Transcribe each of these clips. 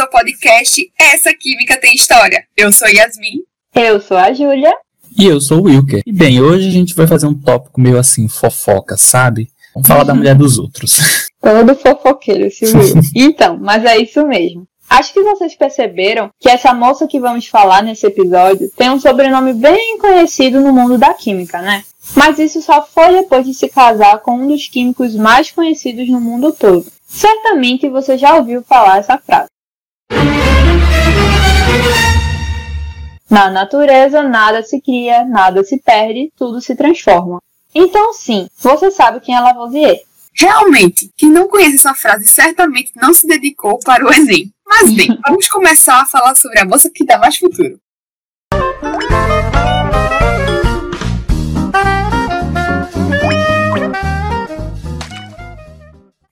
ao podcast Essa Química Tem História. Eu sou Yasmin. Eu sou a Júlia. E eu sou o Wilker. E bem, hoje a gente vai fazer um tópico meio assim, fofoca, sabe? Vamos falar da mulher dos outros. Todo fofoqueiro esse Will. então, mas é isso mesmo. Acho que vocês perceberam que essa moça que vamos falar nesse episódio tem um sobrenome bem conhecido no mundo da química, né? Mas isso só foi depois de se casar com um dos químicos mais conhecidos no mundo todo. Certamente você já ouviu falar essa frase. Na natureza, nada se cria, nada se perde, tudo se transforma. Então, sim, você sabe quem é Lavoisier. Realmente, quem não conhece essa frase certamente não se dedicou para o Enem. Mas bem, vamos começar a falar sobre a moça que dá mais futuro.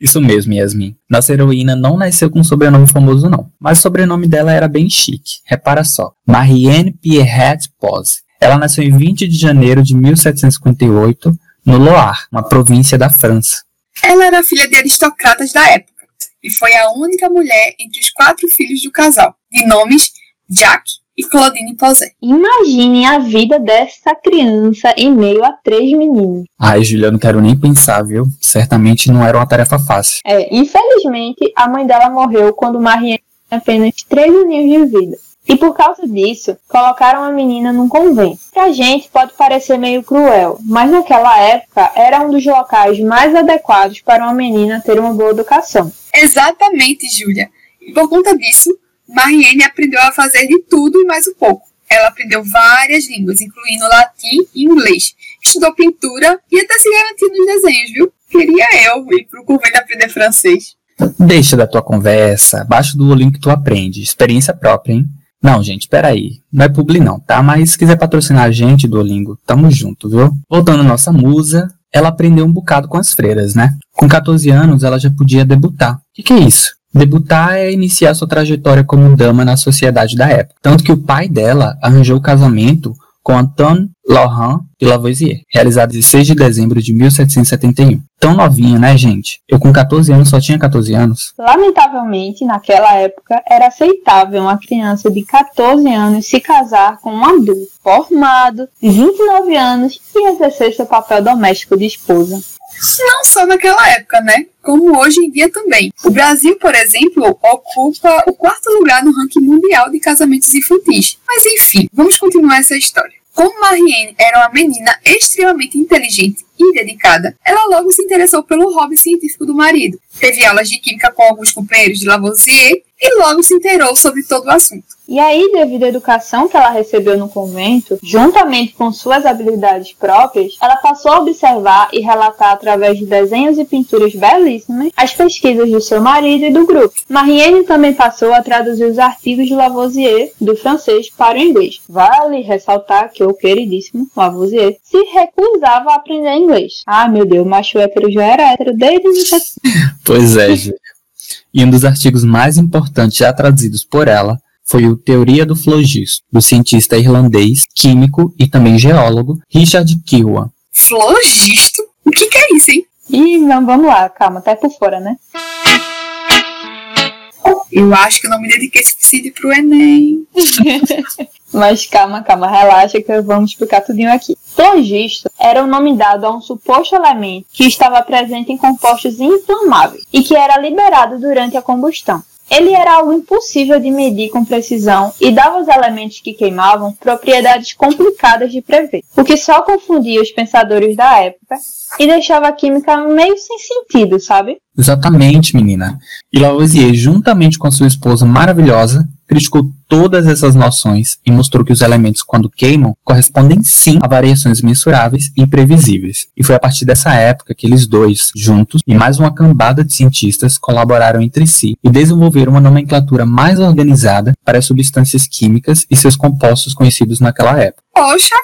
Isso mesmo, Yasmin. Nossa heroína não nasceu com um sobrenome famoso, não. Mas o sobrenome dela era bem chique. Repara só. Marianne Pierrette Pose. Ela nasceu em 20 de janeiro de 1758, no Loire, uma província da França. Ela era filha de aristocratas da época e foi a única mulher entre os quatro filhos do casal, de nomes Jacques e Claudine Posé. Imaginem a vida dessa criança em meio a três meninos. Ai, Julia, não quero nem pensar, viu? Certamente não era uma tarefa fácil. É, infelizmente, a mãe dela morreu quando Marianne tinha apenas três aninhos de vida. E por causa disso, colocaram a menina num convento. Pra gente pode parecer meio cruel, mas naquela época era um dos locais mais adequados para uma menina ter uma boa educação. Exatamente, Júlia. E por conta disso, Marianne aprendeu a fazer de tudo e mais um pouco. Ela aprendeu várias línguas, incluindo latim e inglês. Estudou pintura e até se garantiu nos desenhos, viu? Queria eu ir pro convento aprender francês. Deixa da tua conversa, abaixo do olhinho que tu aprende. Experiência própria, hein? Não, gente, peraí. Não é publi não, tá? Mas se quiser patrocinar a gente, Duolingo, tamo junto, viu? Voltando à nossa musa, ela aprendeu um bocado com as freiras, né? Com 14 anos, ela já podia debutar. O que, que é isso? Debutar é iniciar sua trajetória como dama na sociedade da época. Tanto que o pai dela arranjou o casamento com Antoine Laurent de Lavoisier, realizado em 6 de dezembro de 1771. Tão novinha, né, gente? Eu com 14 anos só tinha 14 anos. Lamentavelmente, naquela época, era aceitável uma criança de 14 anos se casar com um adulto formado, de 29 anos e exercer seu papel doméstico de esposa. Não só naquela época, né? Como hoje em dia também. O Brasil, por exemplo, ocupa o quarto lugar no ranking mundial de casamentos infantis. Mas enfim, vamos continuar essa história. Como Marianne era uma menina extremamente inteligente e dedicada, ela logo se interessou pelo hobby científico do marido. Teve aulas de química com alguns companheiros de Lavoisier e logo se inteirou sobre todo o assunto. E aí, devido à educação que ela recebeu no convento, juntamente com suas habilidades próprias, ela passou a observar e relatar através de desenhos e pinturas belíssimas as pesquisas do seu marido e do grupo. Marianne também passou a traduzir os artigos de Lavoisier do francês para o inglês. Vale ressaltar que o queridíssimo Lavoisier se recusava a aprender inglês. Ah, meu Deus, macho hétero já era hétero desde Pois é. E um dos artigos mais importantes já traduzidos por ela foi o Teoria do Flogisto, do cientista irlandês, químico e também geólogo Richard Kirwan. Flogisto? O que, que é isso, hein? Ih, não, vamos lá, calma, tá por fora, né? Eu acho que não me dediquei suficiente pro Enem. Mas calma, calma, relaxa que vamos explicar tudinho aqui. Flogisto era o nome dado a um suposto elemento que estava presente em compostos inflamáveis e que era liberado durante a combustão. Ele era algo impossível de medir com precisão e dava aos elementos que queimavam propriedades complicadas de prever, o que só confundia os pensadores da época e deixava a química meio sem sentido, sabe? Exatamente, menina. E Lavoisier, juntamente com sua esposa maravilhosa, criticou todas essas noções e mostrou que os elementos, quando queimam, correspondem sim a variações mensuráveis e imprevisíveis. E foi a partir dessa época que eles dois, juntos, e mais uma cambada de cientistas, colaboraram entre si e desenvolveram uma nomenclatura mais organizada para as substâncias químicas e seus compostos conhecidos naquela época. Poxa,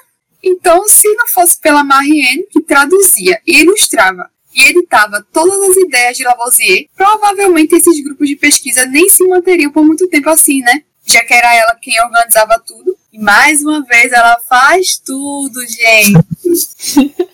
então se não fosse pela Marianne, que traduzia e ilustrava e editava todas as ideias de Lavoisier, provavelmente esses grupos de pesquisa nem se manteriam por muito tempo assim, né? Já que era ela quem organizava tudo. E mais uma vez ela faz tudo, gente.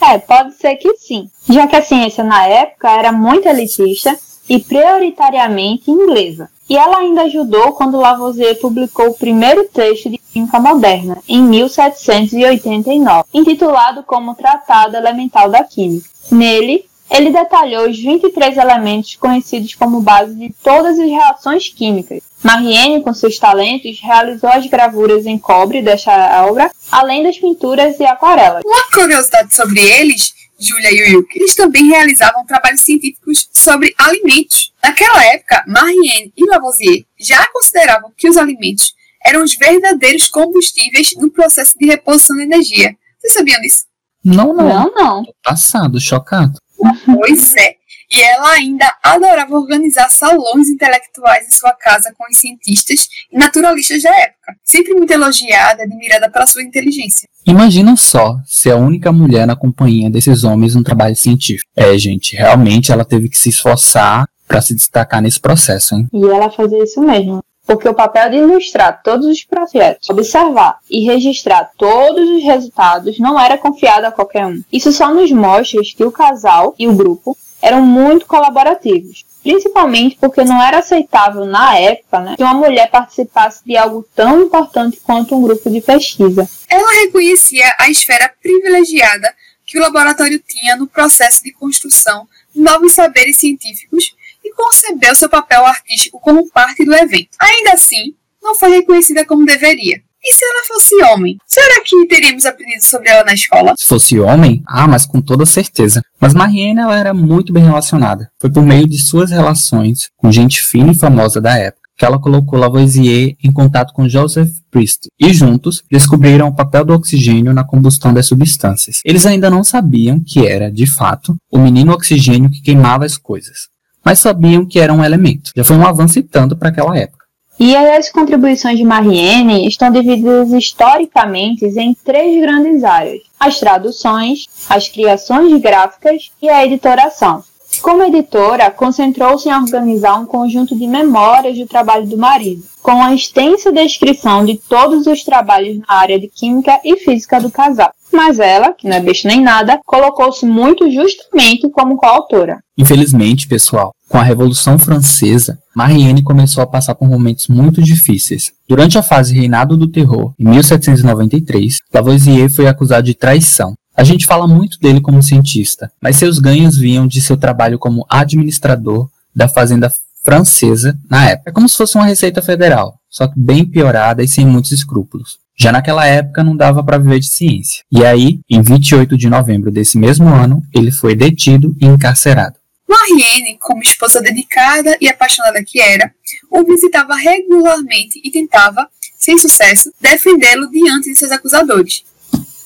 é, pode ser que sim. Já que a ciência na época era muito elitista e prioritariamente inglesa. E ela ainda ajudou quando Lavoisier publicou o primeiro texto de química moderna, em 1789, intitulado como Tratado Elemental da Química. Nele, ele detalhou os 23 elementos conhecidos como base de todas as reações químicas. Marienne, com seus talentos, realizou as gravuras em cobre desta obra, além das pinturas e aquarelas. Uma curiosidade sobre eles, Julia e Wilk, eles também realizavam trabalhos científicos sobre alimentos. Naquela época, Marienne e Lavoisier já consideravam que os alimentos eram os verdadeiros combustíveis no processo de reposição de energia. Vocês sabiam disso? Não, não. Não, não. Tô passado, chocado. Pois é. E ela ainda adorava organizar salões intelectuais em sua casa com os cientistas e naturalistas da época, sempre muito elogiada e admirada pela sua inteligência. Imagina só ser a única mulher na companhia desses homens no trabalho científico. É, gente, realmente ela teve que se esforçar para se destacar nesse processo, hein? E ela fazia isso mesmo. Porque o papel de ilustrar todos os projetos, observar e registrar todos os resultados não era confiado a qualquer um. Isso só nos mostra que o casal e o grupo eram muito colaborativos, principalmente porque não era aceitável na época né, que uma mulher participasse de algo tão importante quanto um grupo de pesquisa. Ela reconhecia a esfera privilegiada que o laboratório tinha no processo de construção de novos saberes científicos concebeu seu papel artístico como parte do evento. Ainda assim, não foi reconhecida como deveria. E se ela fosse homem? Será que teríamos aprendido sobre ela na escola? Se fosse homem, ah, mas com toda certeza. Mas Marianne ela era muito bem relacionada. Foi por meio de suas relações com gente fina e famosa da época que ela colocou Lavoisier em contato com Joseph Priestley e juntos descobriram o papel do oxigênio na combustão das substâncias. Eles ainda não sabiam que era, de fato, o menino oxigênio que queimava as coisas, mas sabiam que era um elemento. Já foi um avanço e tanto para aquela época. E as contribuições de Marianne estão divididas historicamente em três grandes áreas: as traduções, as criações gráficas e a editoração. Como editora, concentrou-se em organizar um conjunto de memórias do trabalho do marido, com a extensa descrição de todos os trabalhos na área de química e física do casal. Mas ela, que não é besta nem nada, colocou-se muito justamente como coautora. Infelizmente, pessoal, com a Revolução Francesa, Marianne começou a passar por momentos muito difíceis. Durante a fase Reinado do Terror, em 1793, Lavoisier foi acusado de traição. A gente fala muito dele como cientista, mas seus ganhos vinham de seu trabalho como administrador da fazenda francesa na época. É como se fosse uma receita federal, só que bem piorada e sem muitos escrúpulos. Já naquela época não dava para viver de ciência. E aí, em 28 de novembro desse mesmo ano, ele foi detido e encarcerado. Marianne, como esposa dedicada e apaixonada que era, o visitava regularmente e tentava, sem sucesso, defendê-lo diante de seus acusadores,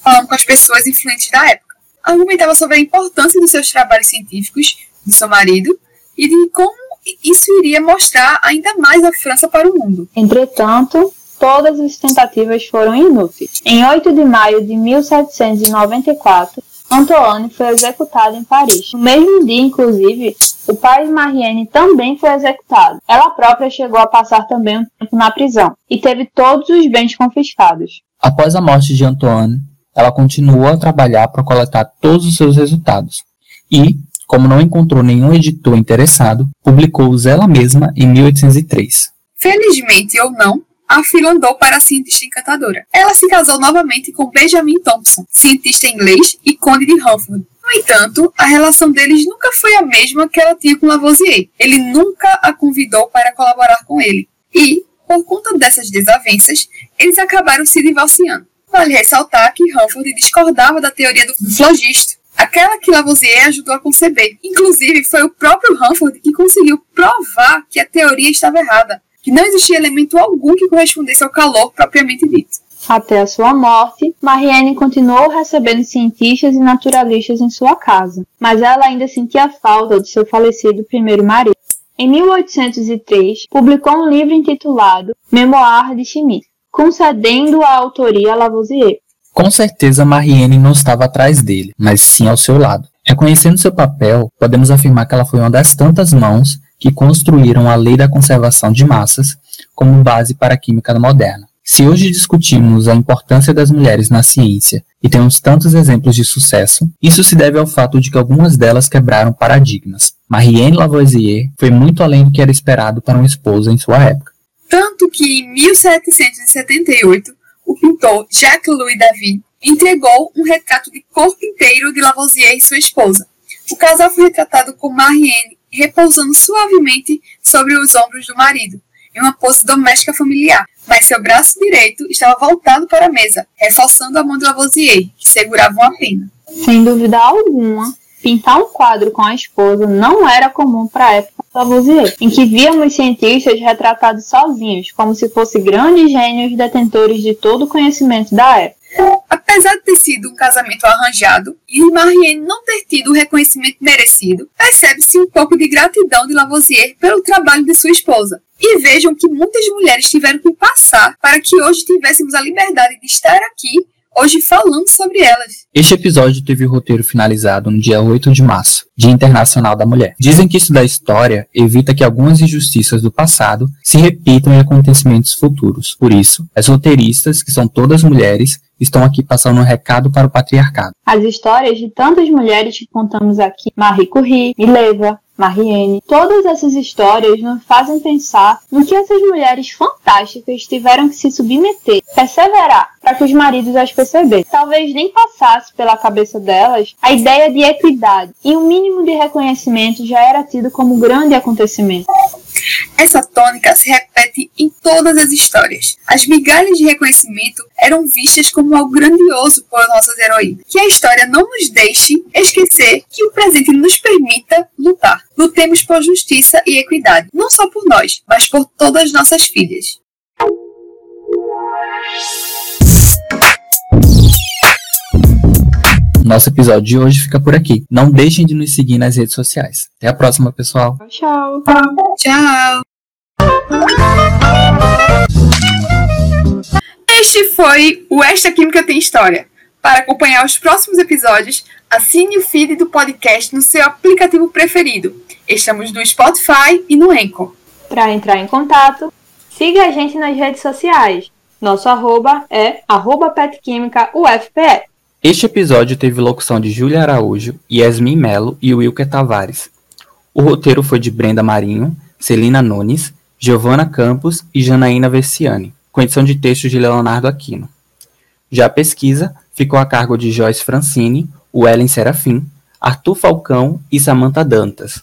falando com as pessoas influentes da época. Argumentava sobre a importância dos seus trabalhos científicos, do seu marido, e de como isso iria mostrar ainda mais a França para o mundo. Entretanto, todas as tentativas foram inúteis. Em 8 de maio de 1794, Antoine foi executado em Paris. No mesmo dia, inclusive, o pai de Marianne também foi executado. Ela própria chegou a passar também um tempo na prisão e teve todos os bens confiscados. Após a morte de Antoine, ela continuou a trabalhar para coletar todos os seus resultados e, como não encontrou nenhum editor interessado, publicou-os ela mesma em 1803. Felizmente ou não, a fila andou para a cientista encantadora. Ela se casou novamente com Benjamin Thompson, cientista inglês e conde de Hanford. No entanto, a relação deles nunca foi a mesma que ela tinha com Lavoisier. Ele nunca a convidou para colaborar com ele. E, por conta dessas desavenças, eles acabaram se divorciando. Vale ressaltar que Hanford discordava da teoria do flogisto, aquela que Lavoisier ajudou a conceber. Inclusive, foi o próprio Hanford que conseguiu provar que a teoria estava errada que não existia elemento algum que correspondesse ao calor propriamente dito. Até a sua morte, Marianne continuou recebendo cientistas e naturalistas em sua casa, mas ela ainda sentia falta de seu falecido primeiro marido. Em 1803, publicou um livro intitulado Memoir de Schmidt, concedendo a autoria a Lavoisier. Com certeza Marianne não estava atrás dele, mas sim ao seu lado. Reconhecendo seu papel, podemos afirmar que ela foi uma das tantas mãos que construíram a lei da conservação de massas como base para a química moderna. Se hoje discutimos a importância das mulheres na ciência e temos tantos exemplos de sucesso, isso se deve ao fato de que algumas delas quebraram paradigmas. Marianne Lavoisier foi muito além do que era esperado para uma esposa em sua época. Tanto que em 1778, o pintor Jacques-Louis David entregou um retrato de corpo inteiro de Lavoisier e sua esposa. O casal foi retratado com Marianne repousando suavemente sobre os ombros do marido, em uma pose doméstica familiar, mas seu braço direito estava voltado para a mesa, reforçando a mão de Lavoisier, que segurava uma pena. Sem dúvida alguma, pintar um quadro com a esposa não era comum para a época de Lavoisier, em que víamos cientistas retratados sozinhos, como se fossem grandes gênios detentores de todo o conhecimento da época. Apesar de ter sido um casamento arranjado e Marianne não ter tido o reconhecimento merecido, percebe-se um pouco de gratidão de Lavoisier pelo trabalho de sua esposa. E vejam que muitas mulheres tiveram que passar para que hoje tivéssemos a liberdade de estar aqui hoje falando sobre elas. Este episódio teve o roteiro finalizado no dia 8 de março, Dia Internacional da Mulher. Dizem que isso da história evita que algumas injustiças do passado se repitam em acontecimentos futuros. Por isso, as roteiristas, que são todas mulheres, estão aqui passando um recado para o patriarcado. As histórias de tantas mulheres que contamos aqui, Marie Curie, Mileva, Mariene, todas essas histórias nos fazem pensar no que essas mulheres fantásticas tiveram que se submeter, perseverar, para que os maridos as percebessem. Talvez nem passasse pela cabeça delas a ideia de equidade, e um mínimo de reconhecimento já era tido como grande acontecimento. Essa tônica se repete em todas as histórias. As migalhas de reconhecimento eram vistas como algo grandioso por nossas heroínas. Que a história não nos deixe esquecer que o presente nos permita lutar. Lutemos por justiça e equidade, não só por nós, mas por todas as nossas filhas. Nosso episódio de hoje fica por aqui. Não deixem de nos seguir nas redes sociais. Até a próxima, pessoal. Tchau. Tchau. Este foi o Esta Química Tem História. Para acompanhar os próximos episódios, assine o feed do podcast no seu aplicativo preferido. Estamos no Spotify e no Anchor. Para entrar em contato, siga a gente nas redes sociais. Nosso arroba é arroba petquímicaufpe. Este episódio teve locução de Júlia Araújo, Yasmin Melo e Wilker Tavares. O roteiro foi de Brenda Marinho, Celina Nunes, Giovana Campos e Janaína Versiani, com edição de textos de Leonardo Aquino. Já a pesquisa ficou a cargo de Joyce Francini, Wellen Serafim, Arthur Falcão e Samantha Dantas.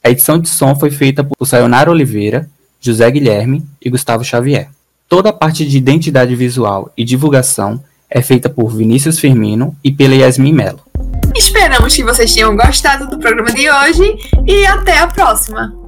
A edição de som foi feita por Sayonara Oliveira, José Guilherme e Gustavo Xavier. Toda a parte de identidade visual e divulgação é feita por Vinícius Firmino e pela Yasmin Mello. Esperamos que vocês tenham gostado do programa de hoje e até a próxima!